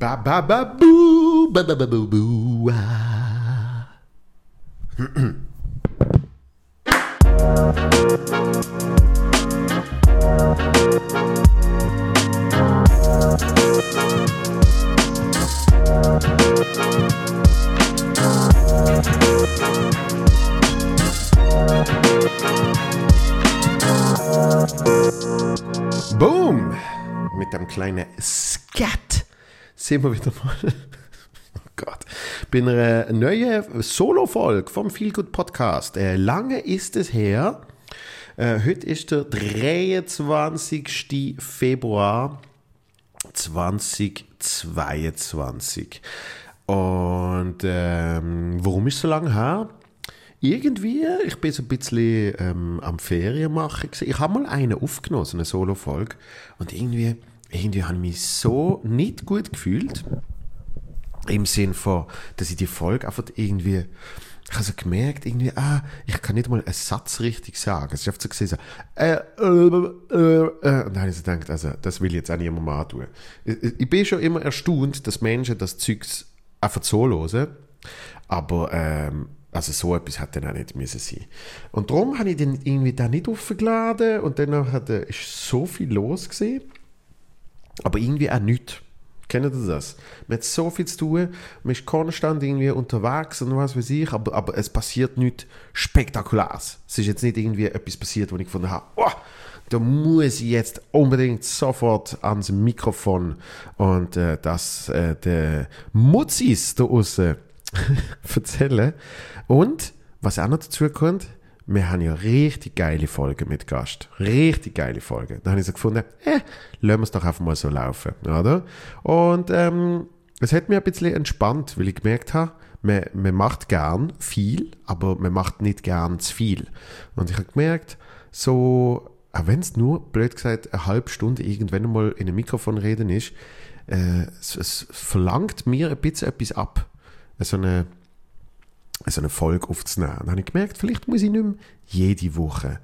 Ba ba ba boo, ba ba ba boo boo. ah. Boom! Mit dem kleinen Skat sind wir wieder mal. Oh Gott. Bei einer neuen Solo-Folge vom Feel Good Podcast. Äh, lange ist es her. Äh, heute ist der 23. Februar 2022. Und ähm, warum ist so lange her? Irgendwie, ich bin so ein bisschen ähm, am Ferien machen. Ich habe mal eine aufgenommen, so eine Solo-Folge. Und irgendwie, irgendwie habe ich mich so nicht gut gefühlt. Im Sinn von, dass ich die Folge einfach irgendwie, ich habe so gemerkt, irgendwie, ah, ich kann nicht mal einen Satz richtig sagen. Es ist einfach so gesehen, so, äh, äh, äh, äh. Und dann habe ich so gedacht, also, das will ich jetzt auch niemandem antun. Ich, ich bin schon immer erstaunt, dass Menschen das Zeugs einfach so hören. Aber, ähm, also so etwas hat dann auch nicht müssen sein. Und darum habe ich den irgendwie da nicht aufgeladen und dann hat, äh, ist so viel los gewesen, aber irgendwie auch nichts. Kennt ihr das? Man hat so viel zu tun, man ist konstant irgendwie unterwegs und was weiß ich, aber, aber es passiert nichts Spektakuläres. Es ist jetzt nicht irgendwie etwas passiert, wo ich gefunden habe, oh, da muss ich jetzt unbedingt sofort ans Mikrofon und äh, das äh, der Mutzis da aussen erzählen. Und, was auch noch dazu kommt, wir haben ja richtig geile Folgen mit Gast. Richtig geile Folgen. Da habe ich so gefunden, eh, lassen wir es doch einfach mal so laufen, oder? Und ähm, es hat mich ein bisschen entspannt, weil ich gemerkt habe, man, man macht gern viel, aber man macht nicht gern zu viel. Und ich habe gemerkt, so, auch wenn es nur, blöd gesagt, eine halbe Stunde irgendwann mal in einem Mikrofon reden ist, äh, es, es verlangt mir ein bisschen etwas ab. So eine, so eine Folge aufzunehmen. Dann habe ich gemerkt, vielleicht muss ich nicht mehr jede Woche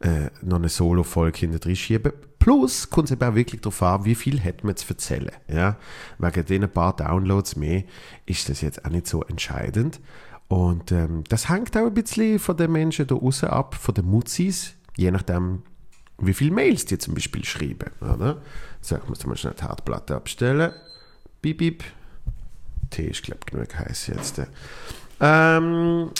äh, noch eine Solo-Folge hinter schieben. Plus kommt es eben auch wirklich darauf an, wie viel hat man zu erzählen. Ja? Wegen den paar Downloads mehr ist das jetzt auch nicht so entscheidend. Und ähm, das hängt auch ein bisschen von den Menschen da außen ab, von den Mutzis, je nachdem, wie viele Mails die zum Beispiel schreiben. Oder? So, ich muss mal schnell die Herdplatte abstellen. Bip, bip. Tee ist, glaube ich, genug heiß jetzt. Ähm,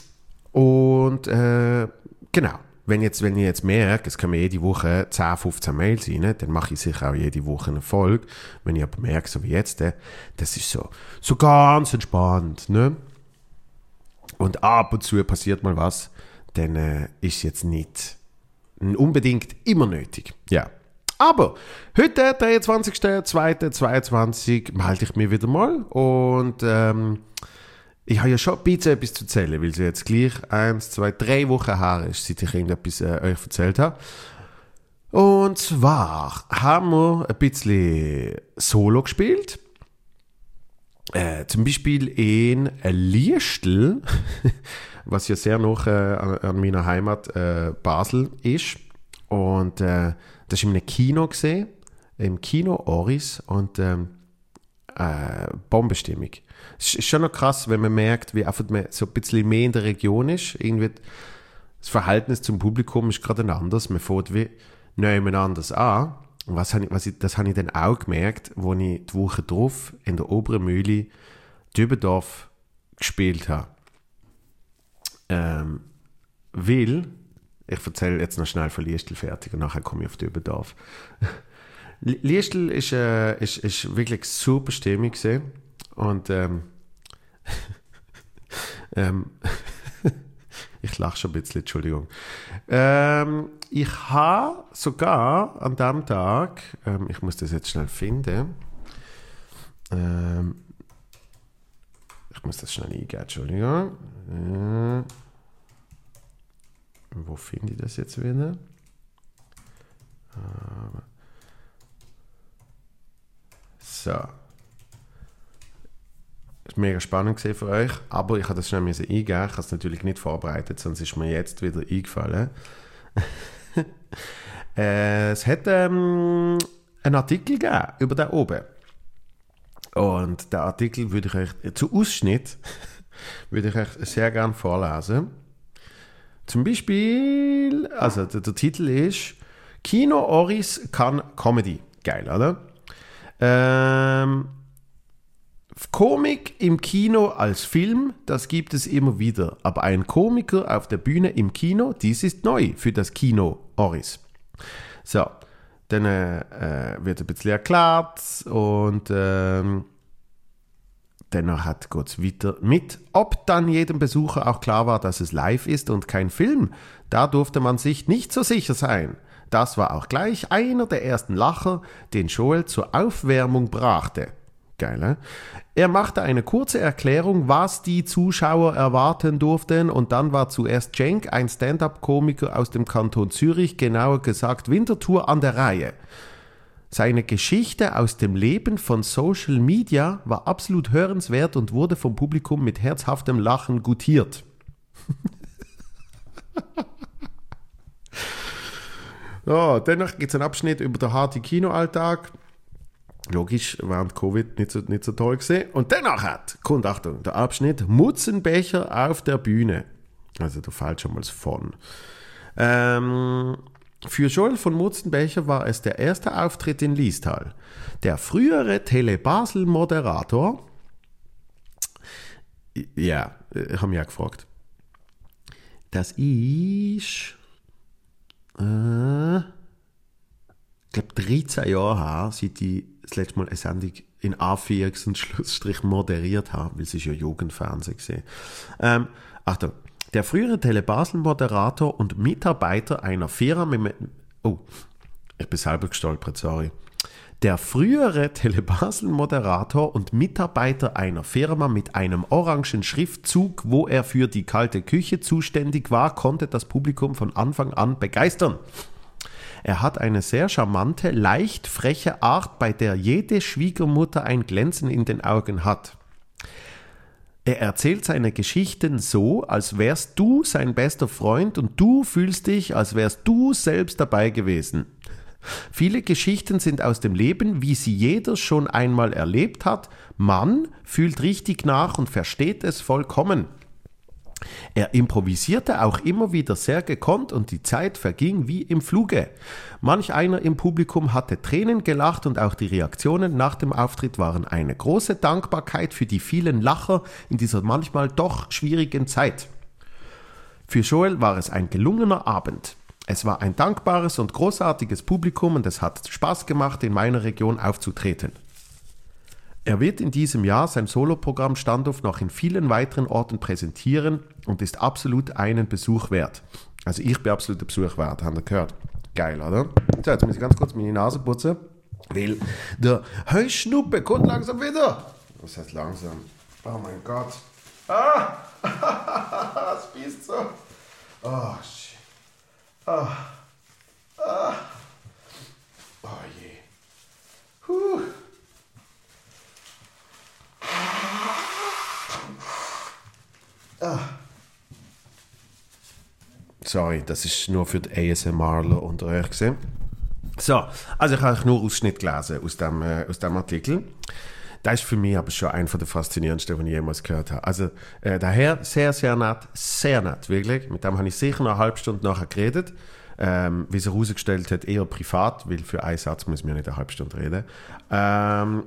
und äh, genau, wenn, jetzt, wenn ich jetzt merke, es kommen jede Woche 10, 15 Mails rein, dann mache ich sicher auch jede Woche eine Folge. Wenn ich aber merke, so wie jetzt, äh, das ist so, so ganz entspannt. Ne? Und ab und zu passiert mal was, dann äh, ist es jetzt nicht unbedingt immer nötig. Ja. Aber heute, 23.02.22, melde ich mich wieder mal und ähm, ich habe ja schon ein bisschen etwas zu erzählen, weil es jetzt gleich eins, zwei, drei Wochen her ist, seit ich irgendetwas äh, euch erzählt habe. Und zwar haben wir ein bisschen Solo gespielt. Äh, zum Beispiel in Liestel, was ja sehr noch äh, an, an meiner Heimat äh, Basel ist. Und äh, das ist in einem Kino gesehen, im Kino Oris und ähm, äh, Bombenstimmung. Es ist schon noch krass, wenn man merkt, wie einfach man so ein bisschen mehr in der Region ist. Irgendwie das Verhältnis zum Publikum ist gerade ein anderes. Man fährt wie nebeneinander an. Und was, habe ich, was ich, das habe ich dann auch gemerkt, wo ich die Woche drauf in der oberen Mühle Dübendorf gespielt habe. Ähm, weil, ich erzähle jetzt noch schnell von Liestel fertig und nachher komme ich auf Dübendorf. Liestel ist, äh, ist, ist wirklich super stimmig gewesen. und ähm, ähm, ich lache schon ein bisschen, Entschuldigung. Ähm, ich habe sogar an dem Tag, ähm, ich muss das jetzt schnell finden, ähm, ich muss das schnell eingeben, Entschuldigung. Äh, wo finde ich das jetzt wieder? Äh, so. Das war mega spannend für euch, aber ich habe das schnell eingeben. Ich habe es natürlich nicht vorbereitet, sonst ist mir jetzt wieder eingefallen. äh, es hat ähm, einen Artikel gegeben über da oben. Und der Artikel würde ich euch zu Ausschnitt würde ich euch sehr gern vorlesen. Zum Beispiel, also der, der Titel ist Kino Oris kann Comedy. Geil, oder? Ähm, Komik im Kino als Film, das gibt es immer wieder. Aber ein Komiker auf der Bühne im Kino, dies ist neu für das Kino Oris. So, dann äh, wird ein bisschen erklärt und ähm, Dennoch hat Gott weiter mit. Ob dann jedem Besucher auch klar war, dass es live ist und kein Film, da durfte man sich nicht so sicher sein. Das war auch gleich einer der ersten Lacher, den Joel zur Aufwärmung brachte. Geil? Er machte eine kurze Erklärung, was die Zuschauer erwarten durften, und dann war zuerst Cenk, ein Stand-up-Komiker aus dem Kanton Zürich, genauer gesagt Winterthur, an der Reihe. Seine Geschichte aus dem Leben von Social Media war absolut hörenswert und wurde vom Publikum mit herzhaftem Lachen gutiert. ja, dennoch gibt es einen Abschnitt über den harten Kinoalltag. Logisch, während Covid nicht so, nicht so toll gesehen. Und danach hat, kommt Achtung, der Abschnitt Mutzenbecher auf der Bühne. Also da fällt schon mal von. Ähm, für Joel von Mutzenbecher war es der erste Auftritt in Liestal. Der frühere Tele-Basel-Moderator, ja, ich habe mich ja gefragt, das ist, äh, ich glaube, 13 Jahre her, seit ich das letzte Mal eine Sendung in A4 und Schlussstrich moderiert habe, weil es ist ja Jugendfernsehen gesehen. Ähm, Achtung, der frühere Tele-Basel-Moderator und Mitarbeiter einer Firma mit... Oh, ich bin selber gestolpert, sorry. Der frühere Tele-Basel-Moderator und Mitarbeiter einer Firma mit einem orangen Schriftzug, wo er für die kalte Küche zuständig war, konnte das Publikum von Anfang an begeistern. Er hat eine sehr charmante, leicht freche Art, bei der jede Schwiegermutter ein Glänzen in den Augen hat. Er erzählt seine Geschichten so, als wärst du sein bester Freund und du fühlst dich, als wärst du selbst dabei gewesen. Viele Geschichten sind aus dem Leben, wie sie jeder schon einmal erlebt hat. Man fühlt richtig nach und versteht es vollkommen. Er improvisierte auch immer wieder sehr gekonnt und die Zeit verging wie im Fluge. Manch einer im Publikum hatte Tränen gelacht und auch die Reaktionen nach dem Auftritt waren eine große Dankbarkeit für die vielen Lacher in dieser manchmal doch schwierigen Zeit. Für Joel war es ein gelungener Abend. Es war ein dankbares und großartiges Publikum und es hat Spaß gemacht, in meiner Region aufzutreten. Er wird in diesem Jahr sein Soloprogramm Standoff noch in vielen weiteren Orten präsentieren und ist absolut einen Besuch wert. Also ich bin absolut ein Besuch wert, habt ihr gehört? Geil, oder? So, jetzt muss ich ganz kurz meine Nase putzen, weil der Heuschnuppe kommt langsam wieder. Was heißt langsam? Oh mein Gott. Ah! das bist so. Oh, shit. Ah. Ah. Oh je. Huh. Ah. Sorry, das ist nur für die ASMRler unter euch gesehen. So, also ich habe nur Ausschnitt gelesen aus dem, äh, aus dem Artikel. Das ist für mich aber schon einer der faszinierendsten, die ich jemals gehört habe. Also, äh, daher sehr, sehr nett, sehr nett, wirklich. Mit dem habe ich sicher eine halbe Stunde nachher geredet. Ähm, wie sich herausgestellt hat, eher privat, weil für einen Satz muss man nicht eine halbe Stunde reden. Ähm,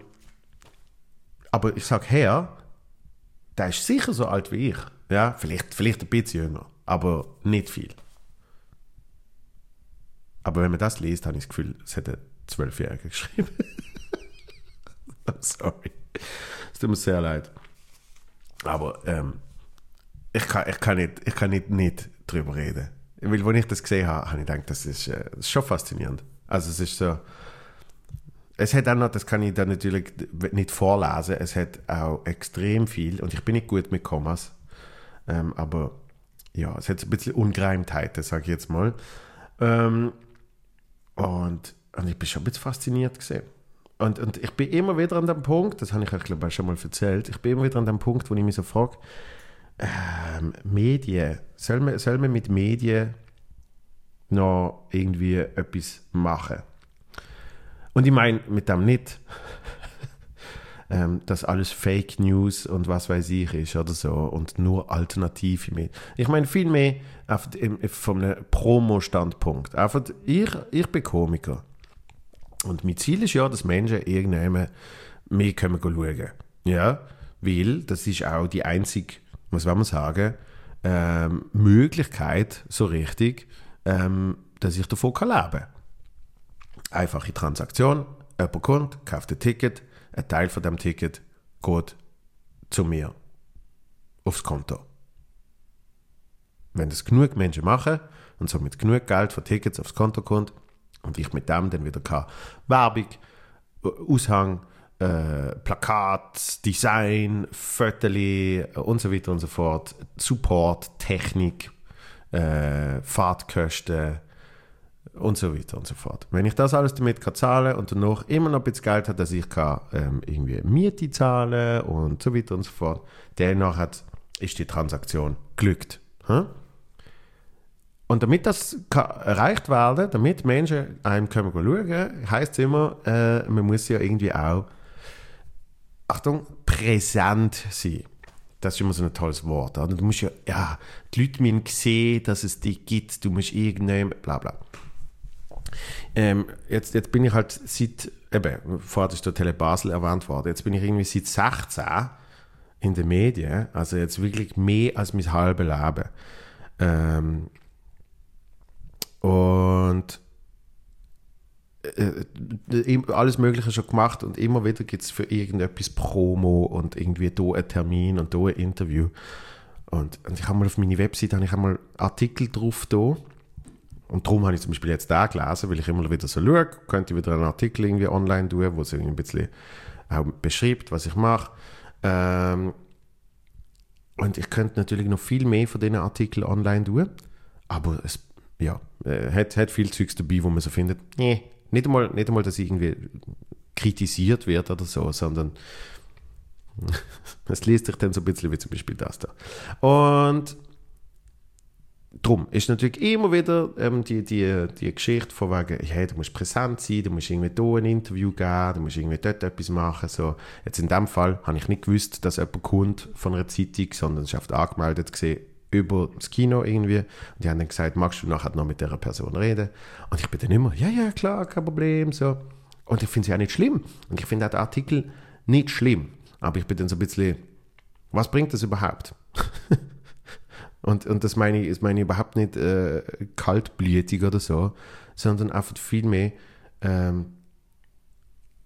aber ich sage her, der ist sicher so alt wie ich. Ja, vielleicht, vielleicht ein bisschen jünger, aber nicht viel. Aber wenn man das liest, habe ich das Gefühl, es hätte Zwölfjährige geschrieben. Sorry. Es tut mir sehr leid. Aber ähm, ich, kann, ich, kann nicht, ich kann nicht, nicht drüber reden. Weil, als ich das gesehen habe, habe ich gedacht, das ist, äh, das ist schon faszinierend. Also es ist so, es hat auch noch, das kann ich dann natürlich nicht vorlesen, es hat auch extrem viel, und ich bin nicht gut mit Kommas, ähm, aber ja, es hat ein bisschen Ungereimtheiten, sage ich jetzt mal. Ähm, und, und ich bin schon ein bisschen fasziniert gesehen. Und, und ich bin immer wieder an dem Punkt, das habe ich euch glaube ich schon mal erzählt, ich bin immer wieder an dem Punkt, wo ich mich so frage, ähm, Medien, soll man, soll man mit Medien noch irgendwie etwas machen? Und ich meine mit dem nicht ähm, dass alles Fake News und was weiß ich ist oder so und nur alternative Medien. Ich meine viel mehr einfach von einem Promo-Standpunkt. Einfach, ich, ich bin Komiker. Und mein Ziel ist ja, dass Menschen irgendwann mehr können schauen Ja, weil das ist auch die einzige, was will man sagen, ähm, Möglichkeit, so richtig, ähm, dass ich davon kann leben kann. Einfache Transaktion, jemand kommt, kauft ein Ticket, ein Teil von dem Ticket geht zu mir aufs Konto. Wenn das genug Menschen machen und somit genug Geld für Tickets aufs Konto kommt und ich mit dem dann wieder kann Werbung, Aushang, äh, Plakat, Design, Fotos und so weiter und so fort, Support, Technik, äh, Fahrtkosten, und so weiter und so fort. Wenn ich das alles damit kann zahlen und danach immer noch ein bisschen Geld habe, dass ich kann, ähm, irgendwie Miete zahlen und so weiter und so fort, dann hat, ist die Transaktion glückt. Hm? Und damit das erreicht werden, damit Menschen einem können schauen, heisst es immer, äh, man muss ja irgendwie auch, Achtung, präsent sein. Das ist immer so ein tolles Wort. Oder? Du musst ja, ja, die Leute müssen sehen, dass es dich gibt, du musst irgendjemand, bla bla. Ähm, jetzt, jetzt bin ich halt seit, eben, vorher ist der Tele Basel erwähnt worden, jetzt bin ich irgendwie seit 16 in den Medien, also jetzt wirklich mehr als mein halbes Leben. Ähm, und äh, alles Mögliche schon gemacht und immer wieder gibt es für irgendetwas Promo und irgendwie da ein Termin und da ein Interview. Und, und ich habe mal auf meine Website ich einmal Artikel drauf da und darum habe ich zum Beispiel jetzt da gelesen, weil ich immer wieder so schaue, könnte ich wieder einen Artikel irgendwie online tun, wo es ein bisschen auch beschreibt, was ich mache. Ähm, und ich könnte natürlich noch viel mehr von diesen Artikeln online tun, aber es ja, äh, hat, hat viel Zeugs dabei, wo man so findet, nee, nicht einmal, nicht einmal, dass irgendwie kritisiert wird oder so, sondern es liest sich dann so ein bisschen wie zum Beispiel das da. Und drum ist natürlich immer wieder ähm, die, die, die Geschichte von wegen, hey, du musst präsent sein, du musst irgendwie hier ein Interview geben, du musst irgendwie dort etwas machen. So. Jetzt in dem Fall habe ich nicht gewusst, dass jemand kommt von einer Zeitung, sondern es ist oft angemeldet gesehen über das Kino irgendwie. Und die haben dann gesagt, magst du nachher noch mit der Person reden? Und ich bin dann immer, ja, ja, klar, kein Problem. So. Und ich finde es ja nicht schlimm. Und ich finde auch den Artikel nicht schlimm. Aber ich bin dann so ein bisschen, was bringt das überhaupt? Und, und das meine ich, meine ich überhaupt nicht äh, kaltblütig oder so, sondern einfach viel mehr, ähm,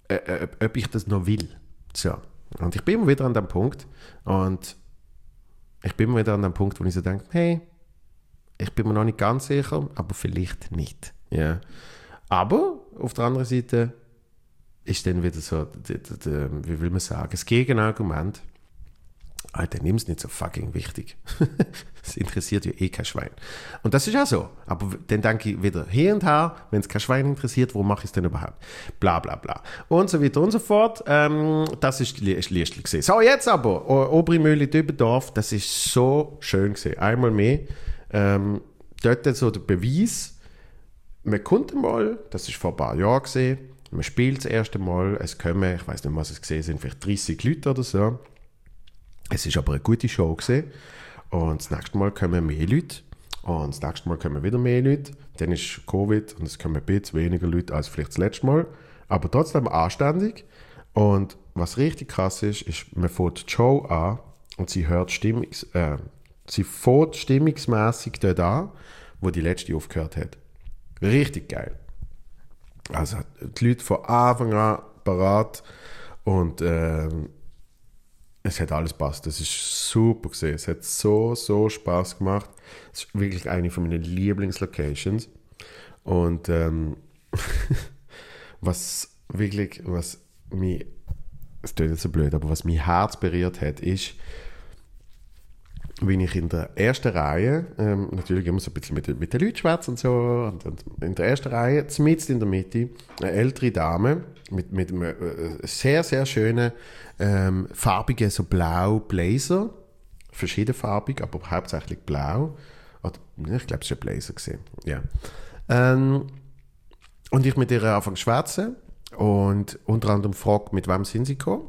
äh, äh, ob ich das noch will. So. Und ich bin immer wieder an dem Punkt und ich bin wieder an dem Punkt, wo ich so denke, hey, ich bin mir noch nicht ganz sicher, aber vielleicht nicht. Ja. Aber auf der anderen Seite ist dann wieder so, wie will man sagen, das Gegenargument, Alter, nimm es nicht so fucking wichtig. Es interessiert ja eh kein Schwein. Und das ist ja so. Aber dann denke ich wieder hier und her, wenn es kein Schwein interessiert, wo mache ich es denn überhaupt? Bla bla bla. Und so weiter und so fort. Ähm, das ist die Liste gesehen. So, jetzt aber, Obrimühle Dübendorf, das ist so schön gesehen. Einmal mehr. Ähm, dort so der Beweis, man konnte mal, das ist vor ein paar Jahren gesehen, man spielt das erste Mal, es kommen, ich weiß nicht, was es gesehen sind, vielleicht 30 Leute oder so. Es ist aber eine gute Show gesehen. Und das nächste Mal kommen mehr Leute. Und das nächste Mal kommen wieder mehr Leute. Dann ist Covid und es kommen ein bisschen weniger Leute als vielleicht das letzte Mal. Aber trotzdem anständig. Und was richtig krass ist, ist, man fährt die Show an und sie hört Stimmungs, äh, sie fährt stimmungsmässig dort an, wo die letzte aufgehört hat. Richtig geil. Also die Leute von Anfang an parat und ähm, es hat alles passt. Das ist super gesehen. Es hat so, so Spaß gemacht. Es ist wirklich eine von meinen Lieblingslocations. Und ähm, was wirklich, was mich, es klingt nicht so blöd, aber was mein Herz berührt hat, ist, wenn ich in der ersten Reihe, ähm, natürlich immer so ein bisschen mit, mit den Leuten schwätze und so, und, und, in der ersten Reihe, zumindest in der Mitte, eine ältere Dame mit, mit einem äh, sehr, sehr schönen, ähm, farbigen, so blau Blazer, verschiedenfarbig, aber hauptsächlich blau. Ich glaube, es war ein Blazer. Gewesen. Ja. Ähm, und ich mit ihr anfangen zu schwätzen und unter anderem frage, mit wem sind sie gekommen.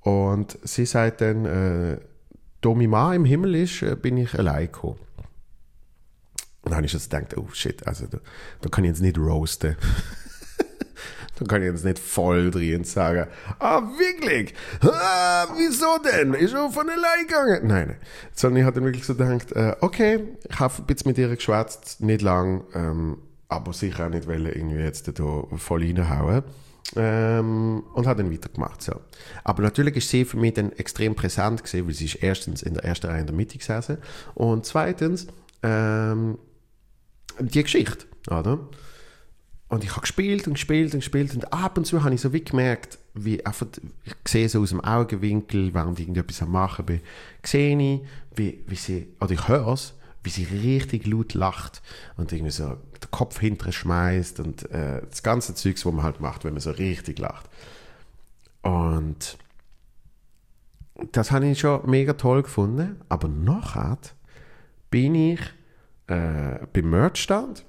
Und sie sagt dann, äh, da mein Mann im Himmel ist, äh, bin ich allein gekommen. Und dann habe ich jetzt gedacht, oh shit, also da, da kann ich jetzt nicht roasten. da kann ich jetzt nicht voll drin sagen, ah, wirklich? Ah, wieso denn? Ist er von allein gegangen? Nein, nein. Sondern ich habe dann wirklich so gedacht, äh, okay, ich habe ein bisschen mit ihr geschwätzt, nicht lang, ähm, aber sicher auch nicht wollen, irgendwie jetzt da voll reinhauen. Ähm, und hat dann weitergemacht. So. Aber natürlich ist sie für mich dann extrem präsent gewesen, weil sie ist erstens in der ersten Reihe in der Mitte gesessen und zweitens ähm, die Geschichte, oder? Und ich habe gespielt und gespielt und gespielt und ab und zu habe ich so wie gemerkt, wie einfach, ich sehe so aus dem Augenwinkel, während ich irgendetwas am machen bin, sehe ich, wie, wie sie, oder ich höre es, wie sie richtig laut lacht und irgendwie so den Kopf hinterher schmeißt und äh, das ganze Zeugs, was man halt macht, wenn man so richtig lacht. Und das habe ich schon mega toll gefunden, aber nachher bin ich äh, beim Merchstand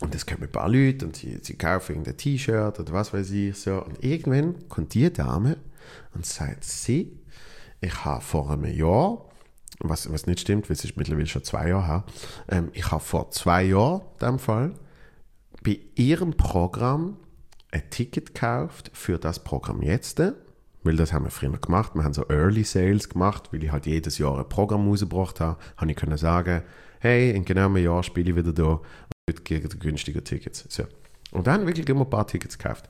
und es kommen ein paar Leute und sie, sie kaufen ein T-Shirt oder was weiß ich so und irgendwann kommt die Dame und sagt sie, ich habe vor einem Jahr was, was nicht stimmt, weil es ist mittlerweile schon zwei Jahre her. Ähm, ich habe vor zwei Jahren, in dem Fall, bei ihrem Programm ein Ticket gekauft für das Programm jetzt, weil das haben wir früher gemacht. Wir haben so Early Sales gemacht, weil ich halt jedes Jahr ein Programm rausgebracht habe. Habe ich können sagen, hey, in genau einem Jahr spiele ich wieder da und gegen günstige Tickets. So. Und dann wirklich immer ein paar Tickets gekauft.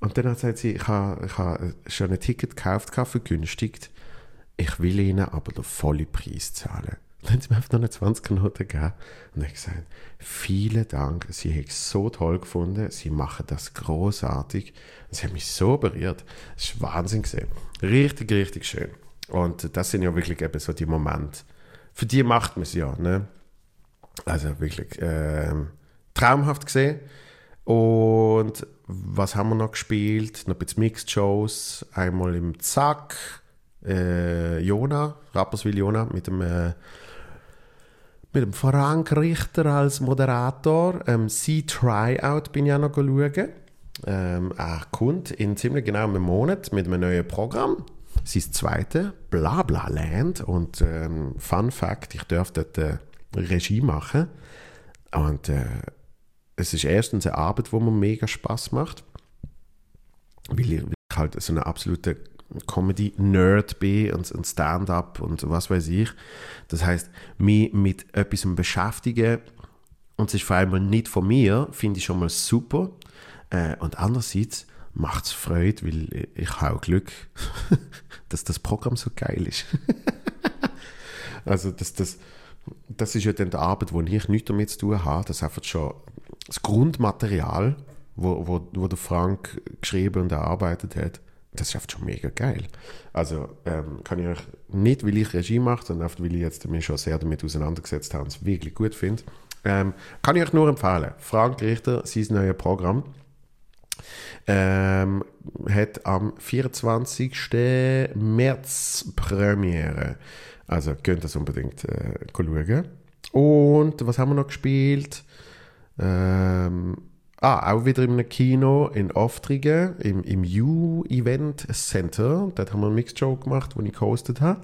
Und dann hat sie gesagt, ich habe, ich habe schon ein Ticket gekauft, vergünstigt ich will ihnen aber den vollen Preis zahlen. Dann haben sie mir einfach noch eine 20 Noten gegeben. Und ich gesagt, vielen Dank, sie haben es so toll gefunden, sie machen das großartig. Sie haben mich so berührt. Es war Wahnsinn gesehen. Richtig, richtig schön. Und das sind ja wirklich eben so die Momente. Für die macht man es ja. Ne? Also wirklich äh, traumhaft gesehen. Und was haben wir noch gespielt? Noch ein bisschen Mixed Shows. Einmal im Zack äh, Jona, Rapperswil Jona, mit dem, äh, mit dem Frank Richter als Moderator. Ähm, sie Tryout bin ich auch noch schauen. Ähm, er kommt in ziemlich genau einem Monat mit einem neuen Programm. Sein zweite, Blabla Land. Und ähm, Fun Fact, ich darf dort äh, Regie machen. Und äh, es ist erstens eine Arbeit, die mir mega Spaß macht. Weil ich, halt so eine absolute Comedy-Nerd bin und, Stand-up und was weiß ich. Das heißt, mich mit etwas beschäftigen und es ist vor allem nicht von mir, finde ich schon mal super. Äh, und andererseits macht es Freude, weil ich habe Glück, dass das Programm so geil ist. also das, das, das ist ja dann die Arbeit, wo ich nichts damit zu tun habe. Das ist einfach schon das Grundmaterial, wo, wo, wo der Frank geschrieben und erarbeitet hat das ist einfach schon mega geil. Also ähm, kann ich euch nicht, weil ich Regie mache, sondern einfach, weil ich jetzt mich schon sehr damit auseinandergesetzt habe und es wirklich gut finde. Ähm, kann ich euch nur empfehlen. Frank Richter, sein neues Programm, ähm, hat am 24. März Premiere. Also könnt das unbedingt äh, schauen. Und was haben wir noch gespielt? Ähm, Ah, auch wieder in einem Kino in Oftrigen, im, im U-Event Center. Dort haben wir eine Mixed Show gemacht, die ich gehostet habe.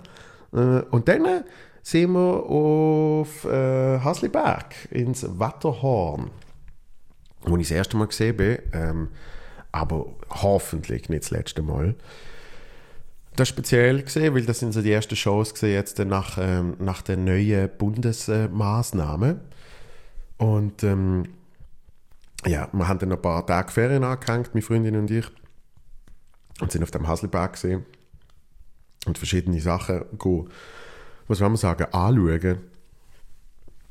Äh, und dann sind wir auf äh, Hasliberg, ins Wetterhorn, wo ich das erste Mal gesehen bin. Ähm, aber hoffentlich nicht das letzte Mal. Das ist speziell gesehen, weil das sind so die ersten Shows gesehen jetzt nach, ähm, nach den neuen Bundesmaßnahmen. Und ähm, ja, wir haben dann ein paar Tage Ferien angehängt, meine Freundin und ich, und sind auf dem Hasselberg gesehen und verschiedene Sachen go, was soll man sagen, anschauen,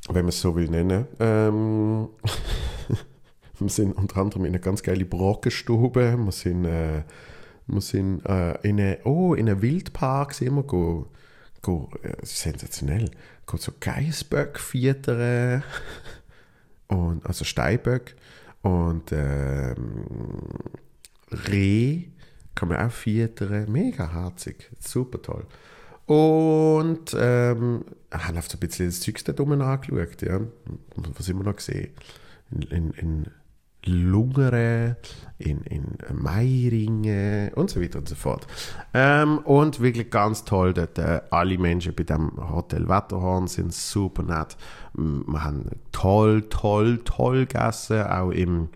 wenn man es so will nennen. Ähm, wir sind unter anderem in eine ganz geile Brockenstube, wir sind, äh, wir sind äh, in eine, oh, in einem Wildpark sind wir go, go äh, sensationell, go so Geißböck füttern, und, also Steinböck und ähm, Reh kann man auch füttern. Mega herzig. Super toll. Und ähm, haben auf so ein bisschen das Zeug da oben angeschaut. Ja. Was immer noch gesehen? In, in, in Lungere, in, in Meiringen und so weiter und so fort. Ähm, und wirklich ganz toll, dort, äh, alle Menschen bei dem Hotel Wetterhorn sind super nett. Wir haben toll, toll, toll gegessen, auch im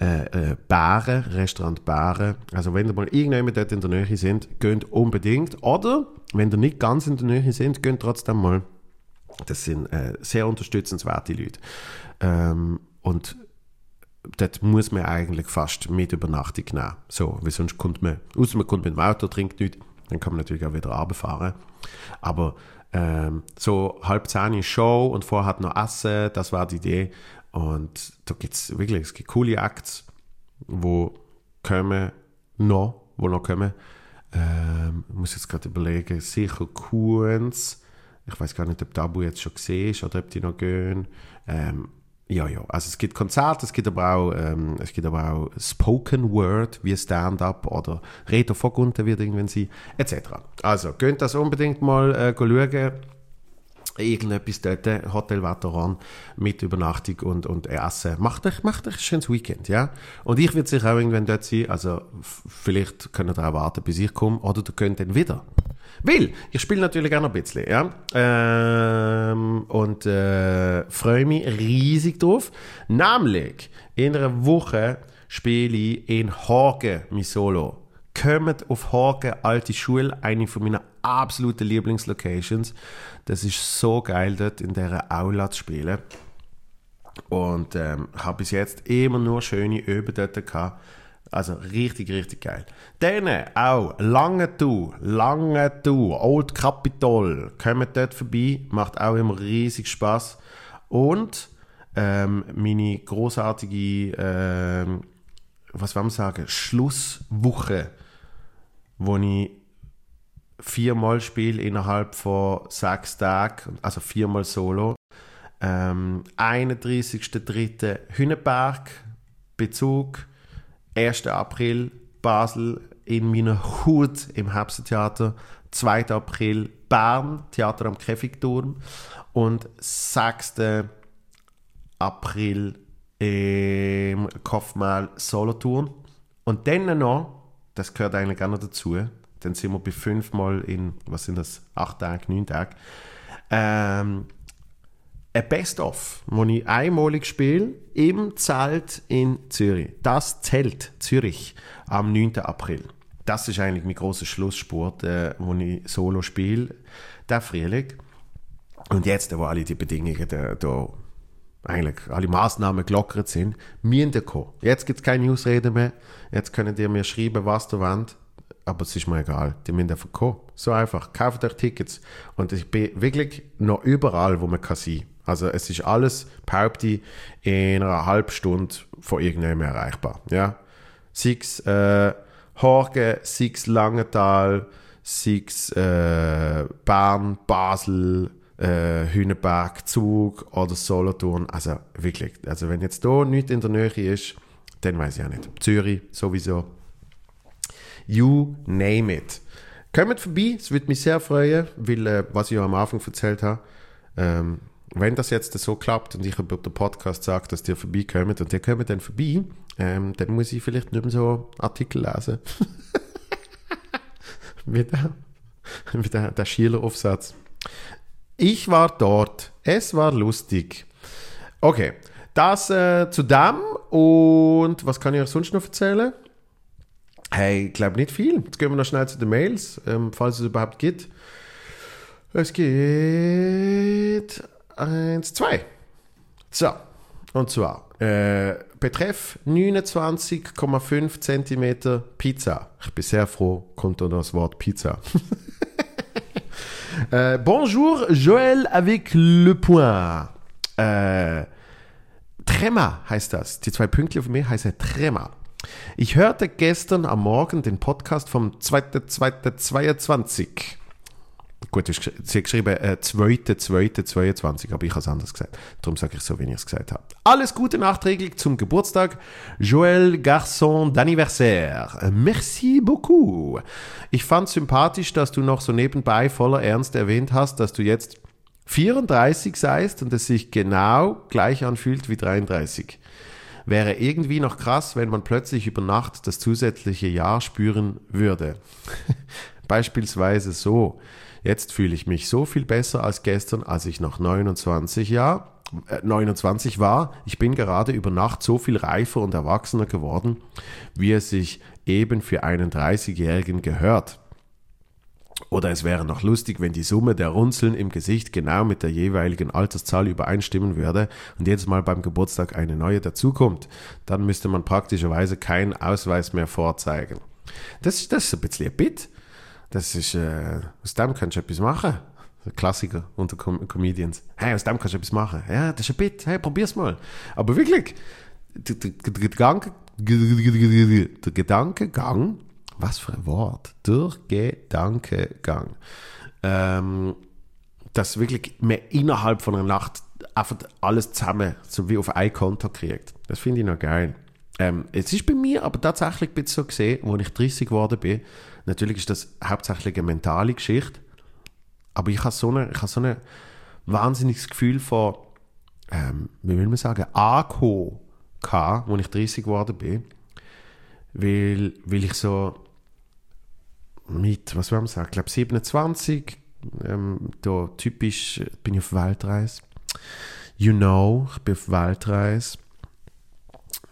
äh, äh, Bären, Restaurant Bären. Also wenn ihr mal irgendjemand dort in der Nähe sind, geht unbedingt. Oder, wenn ihr nicht ganz in der Nähe sind, geht trotzdem mal. Das sind äh, sehr unterstützenswerte Leute. Ähm, und dort muss man eigentlich fast mit Übernachtung nehmen. So, weil sonst kommt man, außer man kommt mit dem Auto, trinkt nichts, dann kann man natürlich auch wieder runterfahren. Aber ähm, so halb zehn ist Show und vorher noch Essen, das war die Idee. Und da gibt es wirklich, es coole Acts, wo kommen noch, wo noch kommen. Ähm, ich muss jetzt gerade überlegen, sicher Kuhns. Ich weiß gar nicht, ob Tabu jetzt schon gesehen ist oder ob die noch gehen. Ähm, ja, ja. Also es gibt Konzerte, es gibt aber auch, ähm, es gibt aber auch Spoken Word wie Stand-up oder Reto Vogunten wird irgendwann sein, etc. Also, könnt das unbedingt mal äh, schauen. Irgendetwas dort, Hotel Veteran mit Übernachtung und, und Essen. Macht euch, macht euch ein schönes Weekend, ja. Und ich werde sicher auch irgendwann dort sein, also vielleicht könnt ihr auch warten, bis ich komme, oder ihr könnt dann wieder. Weil, ich spiele natürlich auch noch ein bisschen, ja. Ähm, und äh, freue mich riesig drauf. Nämlich, in einer Woche spiele ich in Hagen mein Solo. Kommt auf Hagen, alte Schule, eine von meinen absoluten Lieblingslocations. Das ist so geil, dort in dieser Aula zu spielen. Und ähm, habe bis jetzt immer nur schöne Öben dort gehabt. Also richtig, richtig geil. Dann auch Lange Du, Lange Du, Old Capitol, kommt dort vorbei, macht auch immer riesig Spaß. Und ähm, meine großartige, ähm, was wollen wir sagen, Schlusswoche, wo ich viermal spiele innerhalb von sechs Tagen, also viermal solo. Ähm, 31.03. Hüneberg, Bezug. 1. April Basel in meiner Hut im Herbsttheater, 2. April Bern, Theater am Käfigturm und 6. April im Kopfmal Solothurn. Und dann noch, das gehört eigentlich auch noch dazu, dann sind wir bei fünfmal in, was sind das, acht Tage, neun Tage, ähm, ein Best-of, das ich einmalig spiele, im Zelt in Zürich. Das Zelt Zürich am 9. April. Das ist eigentlich mein großer Schlusssport, äh, wo ich solo spiele, der Frühling. Und jetzt, wo alle die Bedingungen da, da eigentlich alle Maßnahmen gelockert sind, müssen kommen. Jetzt gibt es keine Ausrede mehr. Jetzt können die mir schreiben, was ihr wollt. Aber es ist mir egal. Die müssen einfach kommen. So einfach. Kauft euch Tickets. Und ich bin wirklich noch überall, wo man kann sein also es ist alles, behaupte in einer halben Stunde von irgendjemandem erreichbar. Ja? Sei es äh, Horgen, sei es Langenthal, sei es äh, Bern, Basel, äh, Hüneberg, Zug oder Solothurn. Also wirklich, also wenn jetzt hier nichts in der Nähe ist, dann weiß ich auch nicht. Zürich sowieso. You name it. Kommt vorbei, es würde mich sehr freuen, weil, äh, was ich ja am Anfang erzählt habe, ähm, wenn das jetzt so klappt und ich über den Podcast sage, dass die vorbeikommen und die kommen dann vorbei, ähm, dann muss ich vielleicht nicht mehr so Artikel lesen. wie der, wie der, der Schiller-Aufsatz. Ich war dort. Es war lustig. Okay, das äh, zu dem. Und was kann ich euch sonst noch erzählen? Hey, ich glaube nicht viel. Jetzt gehen wir noch schnell zu den Mails, ähm, falls es überhaupt gibt. Es geht Eins, zwei. So, und zwar äh, betreff 29,5 cm Pizza. Ich bin sehr froh, kommt da das Wort Pizza. äh, bonjour, Joël avec le point. Äh, Tremor heißt das. Die zwei Pünktchen von mir heißen Tremor. Ich hörte gestern am Morgen den Podcast vom 2.2.22. Gut, sie hat geschrieben, äh, 2.2.22, aber ich habe es anders gesagt. Darum sage ich so, wie ich es gesagt habe. Alles Gute nachträglich zum Geburtstag. Joël Garçon d'anniversaire. Merci beaucoup. Ich fand sympathisch, dass du noch so nebenbei voller Ernst erwähnt hast, dass du jetzt 34 seist und es sich genau gleich anfühlt wie 33. wäre irgendwie noch krass, wenn man plötzlich über Nacht das zusätzliche Jahr spüren würde. Beispielsweise so. Jetzt fühle ich mich so viel besser als gestern, als ich noch 29 Jahr, äh, 29 war. Ich bin gerade über Nacht so viel reifer und erwachsener geworden, wie es sich eben für einen 30-Jährigen gehört. Oder es wäre noch lustig, wenn die Summe der Runzeln im Gesicht genau mit der jeweiligen Alterszahl übereinstimmen würde und jedes Mal beim Geburtstag eine neue dazukommt. Dann müsste man praktischerweise keinen Ausweis mehr vorzeigen. Das, das ist ein bisschen ein Bit. Das ist, äh, aus dem kannst du etwas machen. Klassiker unter Com Comedians. Hey, aus dem kannst du etwas machen. Ja, das ist ein Bit. Hey, probier's mal. Aber wirklich, der, der, der, Gedanke, der Gedankengang was für ein Wort, durch Gedankengang, ähm, dass wirklich man innerhalb von einer Nacht einfach alles zusammen, so wie auf ein Konto kriegt. Das finde ich noch geil. Ähm, es ist bei mir aber tatsächlich so gesehen, als ich 30 geworden bin. Natürlich ist das hauptsächlich eine mentale Geschichte, aber ich habe so ein so wahnsinniges Gefühl von, ähm, wie will man sagen, gehabt, als ich 30 geworden bin, weil, weil ich so mit, was wollen wir sagen, ich glaube 27, ähm, da typisch bin ich auf Weltreise. You know, ich bin auf Weltreise.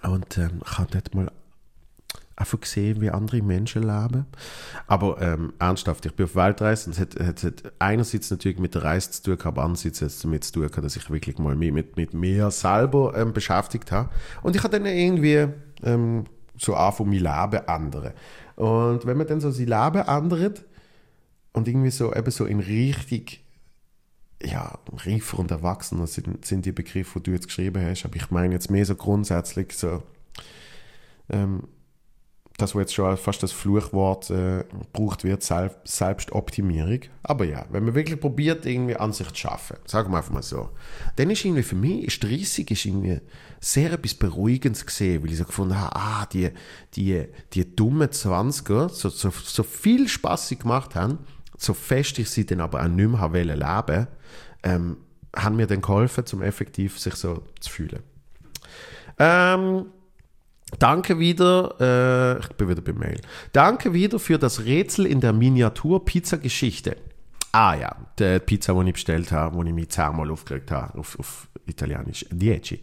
Und ähm, ich habe dort mal einfach gesehen, wie andere Menschen leben. Aber ähm, ernsthaft, ich bin auf Weltreise und es hat, hat, hat, einerseits natürlich mit der Reise zu tun, aber andererseits hat es damit zu tun, dass ich wirklich mal mich mit, mit mir selber ähm, beschäftigt habe. Und ich habe dann irgendwie ähm, so angefangen, mein Leben ändern. Und wenn man dann so sein Leben ändert und irgendwie so eben so in Richtung ja, reifer und erwachsener sind, sind die Begriffe, die du jetzt geschrieben hast, aber ich meine jetzt mehr so grundsätzlich so ähm, das, was jetzt schon fast das Fluchwort äh, gebraucht wird, Selbst Selbstoptimierung. Aber ja, wenn man wirklich probiert, irgendwie an sich zu schaffen, sagen wir einfach mal so, dann ist irgendwie für mich, ist 30 ist irgendwie sehr etwas Beruhigendes gesehen, weil ich so gefunden habe, ah, die, die, die dummen 20er, so, so, so viel Spaß sie gemacht haben, so fest ich sie dann aber auch nicht mehr leben wollte, ähm, haben mir dann geholfen, um effektiv sich so zu fühlen. Ähm, Danke wieder, äh, ich bin wieder beim Mail. Danke wieder für das Rätsel in der Miniatur-Pizza-Geschichte. Ah ja, die Pizza, die ich bestellt habe, die ich mich zehnmal aufgeregt habe, auf, auf Italienisch, Dieci.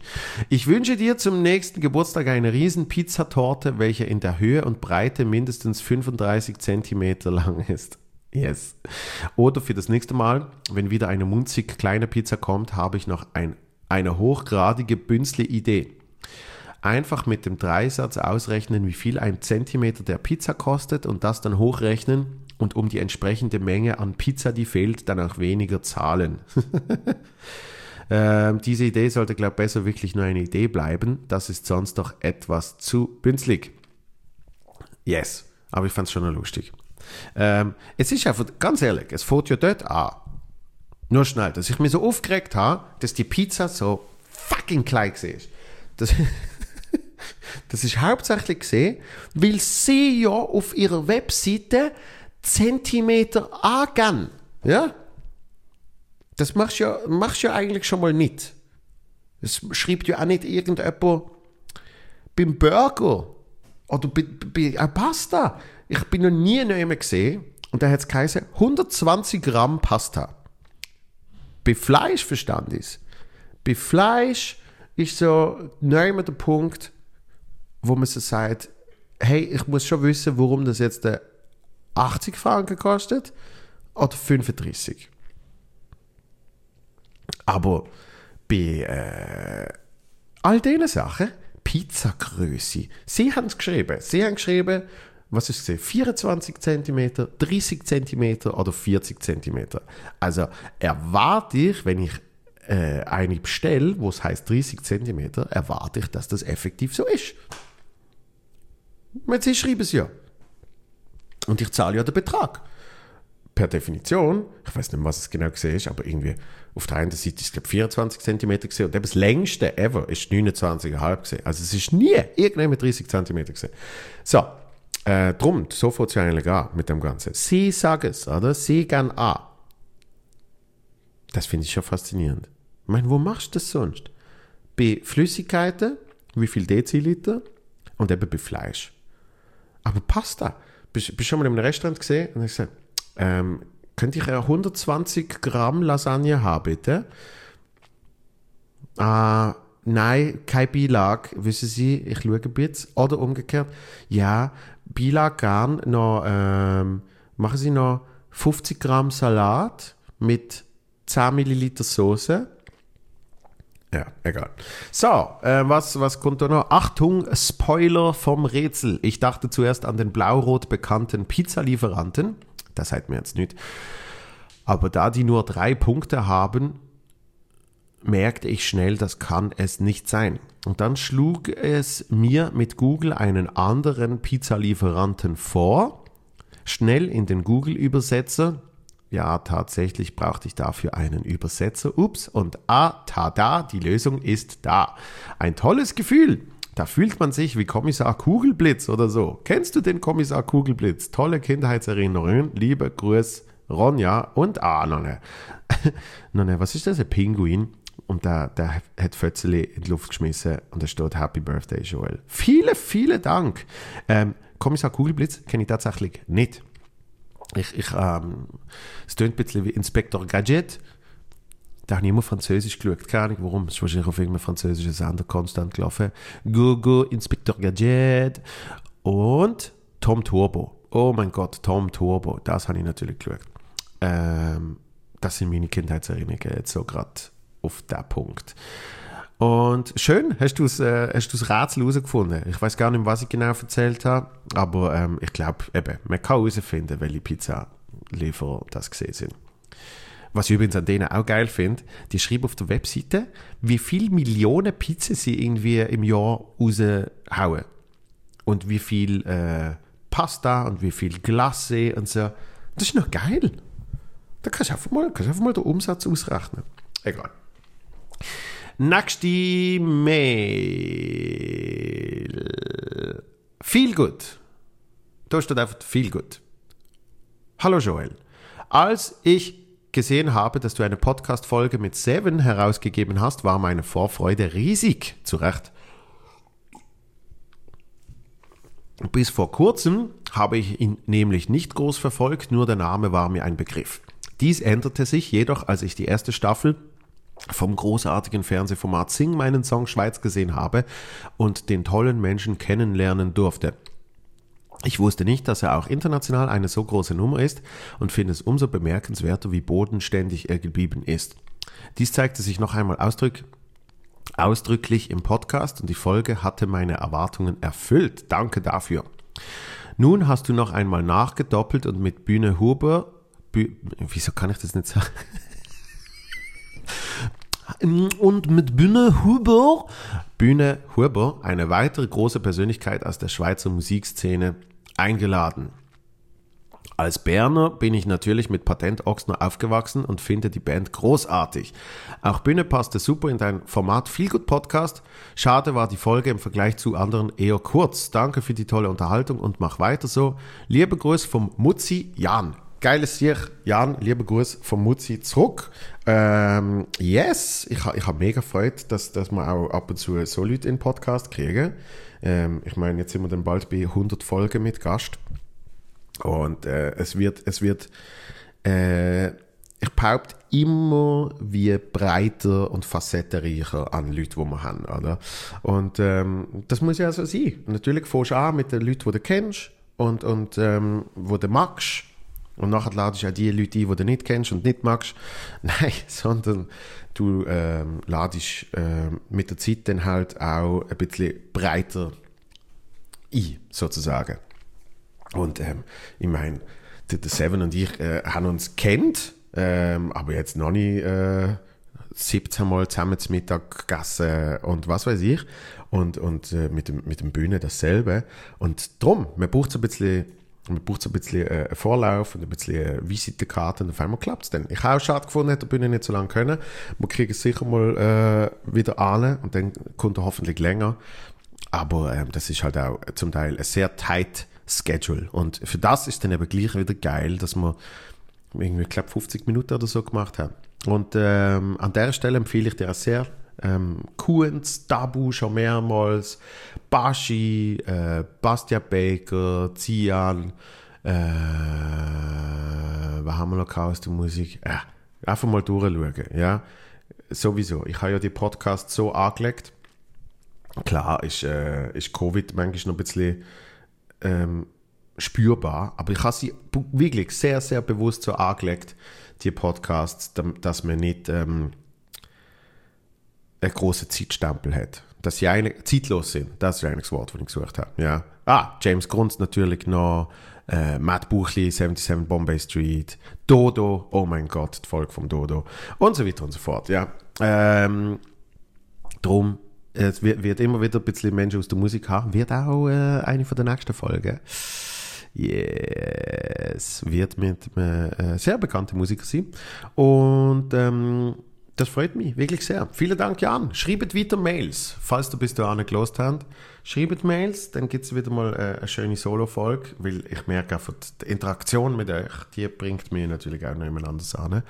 Ich wünsche dir zum nächsten Geburtstag eine riesen Pizzatorte, welche in der Höhe und Breite mindestens 35 cm lang ist. Yes. Oder für das nächste Mal, wenn wieder eine munzig kleine Pizza kommt, habe ich noch ein, eine hochgradige Bünzli-Idee einfach mit dem Dreisatz ausrechnen, wie viel ein Zentimeter der Pizza kostet und das dann hochrechnen und um die entsprechende Menge an Pizza, die fehlt, dann auch weniger zahlen. ähm, diese Idee sollte, glaube ich, besser wirklich nur eine Idee bleiben. Das ist sonst doch etwas zu bünzlig. Yes, aber ich fand es schon lustig. Ähm, es ist einfach, ganz ehrlich, es fährt ja dort an. Nur schnell, dass ich mich so aufgeregt habe, dass die Pizza so fucking klein war. Das, Das ist hauptsächlich gesehen, weil sie ja auf ihrer Webseite Zentimeter angeben. Ja? Das machst du ja, machst ja eigentlich schon mal nicht. Es schreibt ja auch nicht irgendjemand beim Burger oder bei, bei Pasta. Ich bin noch nie mehr gesehen und da hat es geheißen 120 Gramm Pasta. Bei Fleisch verstand ich Bei Fleisch ist so neu der Punkt wo man so sagt, hey, ich muss schon wissen, warum das jetzt 80 Franken kostet oder 35. Aber bei äh, all diesen Sachen, Pizzagröße, sie haben es geschrieben. Sie haben geschrieben, was ist es, 24 cm, 30 cm oder 40 cm. Also erwarte ich, wenn ich äh, eine bestelle, wo es heißt 30 cm, erwarte ich, dass das effektiv so ist. Sie schreiben es ja. Und ich zahle ja den Betrag. Per Definition, ich weiß nicht, was es genau gesehen ist, aber irgendwie auf der einen Seite ist es 24 cm gesehen und eben das längste ever ist 29,5 gesehen. Also es ist nie irgendjemand 30 cm gesehen. So, äh, drum, so fängt es ja eigentlich an mit dem Ganzen. Sie sagen es, oder? Sie gehen an. Das finde ich schon faszinierend. Ich meine, wo machst du das sonst? Bei Flüssigkeiten wie viel Deziliter und eben bei Fleisch. Aber Pasta, bist du schon mal in einem Restaurant gesehen und ich gesagt, ähm, könnte ich 120 Gramm Lasagne haben, bitte? Ah, nein, kein Beilage, wissen Sie, ich schaue ein bisschen. Oder umgekehrt, ja, Beilage gern, noch, ähm, machen Sie noch 50 Gramm Salat mit 10 Milliliter Soße. Ja, egal. So, äh, was, was kommt da noch? Achtung, Spoiler vom Rätsel. Ich dachte zuerst an den blau-rot bekannten Pizzalieferanten. Das sagt mir jetzt nicht. Aber da die nur drei Punkte haben, merkte ich schnell, das kann es nicht sein. Und dann schlug es mir mit Google einen anderen Pizzalieferanten vor. Schnell in den Google-Übersetzer ja, tatsächlich brauchte ich dafür einen Übersetzer. Ups, und ah, tada, die Lösung ist da. Ein tolles Gefühl. Da fühlt man sich wie Kommissar Kugelblitz oder so. Kennst du den Kommissar Kugelblitz? Tolle Kindheitserinnerungen. Liebe Grüß, Ronja und ah, Nonne. Nonne, was ist das? Ein Pinguin? Und der, der hat Fötzeli in die Luft geschmissen und da steht Happy Birthday, Joel. Vielen, vielen Dank. Ähm, Kommissar Kugelblitz kenne ich tatsächlich nicht. Ich, ich, ähm, es klingt ein bisschen wie Inspector Gadget. Da habe ich immer Französisch geschaut. Keine Ahnung warum. Es ist wahrscheinlich auf irgendeinem französischen Sender konstant gelaufen. Gogo, Inspector Gadget. Und Tom Turbo. Oh mein Gott, Tom Turbo. Das habe ich natürlich geschaut. Ähm, das sind meine Kindheitserinnerungen jetzt so gerade auf den Punkt. Und schön, hast du das, äh, Rätsel herausgefunden. Ich weiß gar nicht, was ich genau erzählt habe, aber ähm, ich glaube, eben, man kann herausfinden, welche Pizza-Lieferer das gesehen sind. Was ich übrigens an denen auch geil finde, die schreiben auf der Webseite, wie viele Millionen Pizzen sie irgendwie im Jahr raushauen. Und wie viel äh, Pasta und wie viel Glace und so. Das ist noch geil. Da kannst du einfach mal, kannst du einfach mal den Umsatz ausrechnen. Egal. Nächste Mail. Viel gut. Da steht einfach viel gut. Hallo Joel. Als ich gesehen habe, dass du eine Podcast-Folge mit Seven herausgegeben hast, war meine Vorfreude riesig. Zu Recht. Bis vor kurzem habe ich ihn nämlich nicht groß verfolgt, nur der Name war mir ein Begriff. Dies änderte sich jedoch, als ich die erste Staffel vom großartigen Fernsehformat Sing meinen Song Schweiz gesehen habe und den tollen Menschen kennenlernen durfte. Ich wusste nicht, dass er auch international eine so große Nummer ist und finde es umso bemerkenswerter, wie bodenständig er geblieben ist. Dies zeigte sich noch einmal ausdrück, ausdrücklich im Podcast und die Folge hatte meine Erwartungen erfüllt. Danke dafür. Nun hast du noch einmal nachgedoppelt und mit Bühne Huber, Bü, wieso kann ich das nicht sagen? Und mit Bühne Huber, Bühne Huber, eine weitere große Persönlichkeit aus der Schweizer Musikszene, eingeladen. Als Berner bin ich natürlich mit Patent Ochsner aufgewachsen und finde die Band großartig. Auch Bühne passte super in dein Format Feelgood Podcast. Schade war die Folge im Vergleich zu anderen eher kurz. Danke für die tolle Unterhaltung und mach weiter so. Liebe Grüße vom Mutzi Jan geiles Sieg. Jan, lieber Gruß von Mutzi zurück. Ähm, yes, ich, ich habe mega Freude, dass, dass wir auch ab und zu so Leute in den Podcast kriegen. Ähm, ich meine, jetzt sind wir dann bald bei 100 Folgen mit Gast. Und äh, es wird, es wird, äh, ich behaupte, immer wie breiter und facettenreicher an Leute, die wir haben, oder? Und ähm, das muss ja so sein. natürlich fährst du an mit den Leuten, die du kennst und, und ähm, die du magst und nachher ladest du auch die Leute ein, die du nicht kennst und nicht magst. Nein, sondern du ähm, ladest ähm, mit der Zeit dann halt auch ein bisschen breiter ein, sozusagen. Und ähm, ich meine, der, der Seven und ich äh, haben uns kennt, ähm, aber jetzt noch nicht äh, 17 Mal zusammen zum Mittag gegessen und was weiß ich. Und, und äh, mit, dem, mit dem Bühne dasselbe. Und darum, man braucht so ein bisschen man braucht so ein bisschen äh, Vorlauf und ein bisschen Visitenkarte und auf einmal klappt es dann. Ich habe auch schade gefunden, hätte der Bühne nicht so lange können. Wir kriegen es sicher mal äh, wieder an und dann kommt er hoffentlich länger. Aber ähm, das ist halt auch zum Teil ein sehr tight Schedule. Und für das ist dann eben gleich wieder geil, dass wir irgendwie, ich glaube, 50 Minuten oder so gemacht haben. Und ähm, an der Stelle empfehle ich dir auch sehr, Ähm, Kuhns, Tabu schon mehrmals, Bashi, äh, Bastia Baker, Zian, äh, was haben wir noch aus der Musik? Ja, einfach mal durchschauen, ja. Sowieso. Ich habe ja die Podcasts so angelegt. Klar ist, äh, ist Covid manchmal noch ein bisschen ähm, spürbar, aber ich habe sie wirklich sehr, sehr bewusst so angelegt, die Podcasts, dass man nicht ähm, einen großen Zeitstempel hat. Dass sie eine, zeitlos sind, das ist eigentlich das Wort, das ich gesucht habe. Ja. Ah, James Grunz natürlich noch, äh, Matt Buchli, 77 Bombay Street, Dodo, oh mein Gott, die Folge vom Dodo und so weiter und so fort. Ja. Ähm, drum, es wird, wird, immer wieder ein bisschen Menschen aus der Musik haben, wird auch äh, eine von der nächsten Folgen. Yes, wird mit einem äh, sehr bekannten Musiker sein. Und ähm, das freut mich wirklich sehr. Vielen Dank, Jan. Schreibt weiter Mails, falls du bis dahin gelost hast. Schreibt Mails, dann gibt es wieder mal äh, eine schöne Solo-Folge, weil ich merke einfach, die Interaktion mit euch, die bringt mir natürlich auch noch jemand anderes an.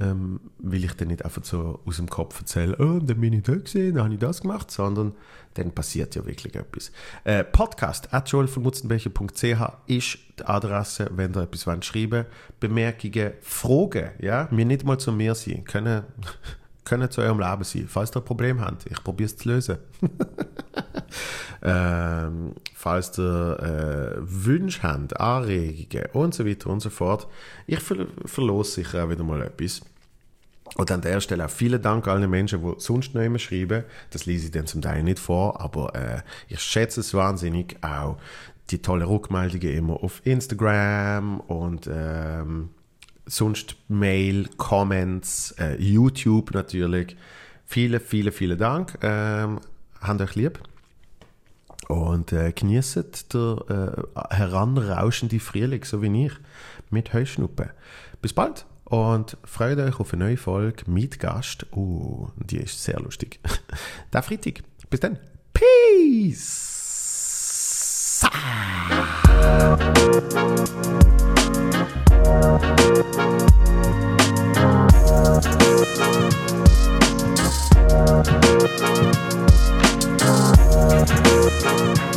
Ähm, will ich dann nicht einfach so aus dem Kopf erzählen, oh, dann bin ich da gesehen, dann habe ich das gemacht, sondern dann passiert ja wirklich etwas. Äh, Podcast at joelvonmutzenbecher.ch ist die Adresse, wenn ihr etwas wollt, schreiben Bemerkungen, Fragen, ja, mir nicht mal zu mir sein, können, können zu eurem Leben sein, falls ihr ein Problem habt. Ich probiere es zu lösen. ähm, falls ihr äh, Wünsche habt, Anregungen und so weiter und so fort. Ich ver verlose sicher auch wieder mal etwas. Und an der Stelle auch vielen Dank allen Menschen, die sonst noch immer schreiben. Das lese ich dann zum Teil nicht vor, aber äh, ich schätze es wahnsinnig auch die tolle Rückmeldungen immer auf Instagram und ähm, sonst Mail, Comments, äh, YouTube natürlich. Vielen, vielen, vielen Dank. Ähm, habt euch lieb. Und äh, genießt der äh, heranrauschende Frühling, so wie ich, mit Heuschnuppen. Bis bald! Und freut euch auf eine neue Folge mit Gast. Oh, die ist sehr lustig. Der Freitag. Bis dann. Peace! Thank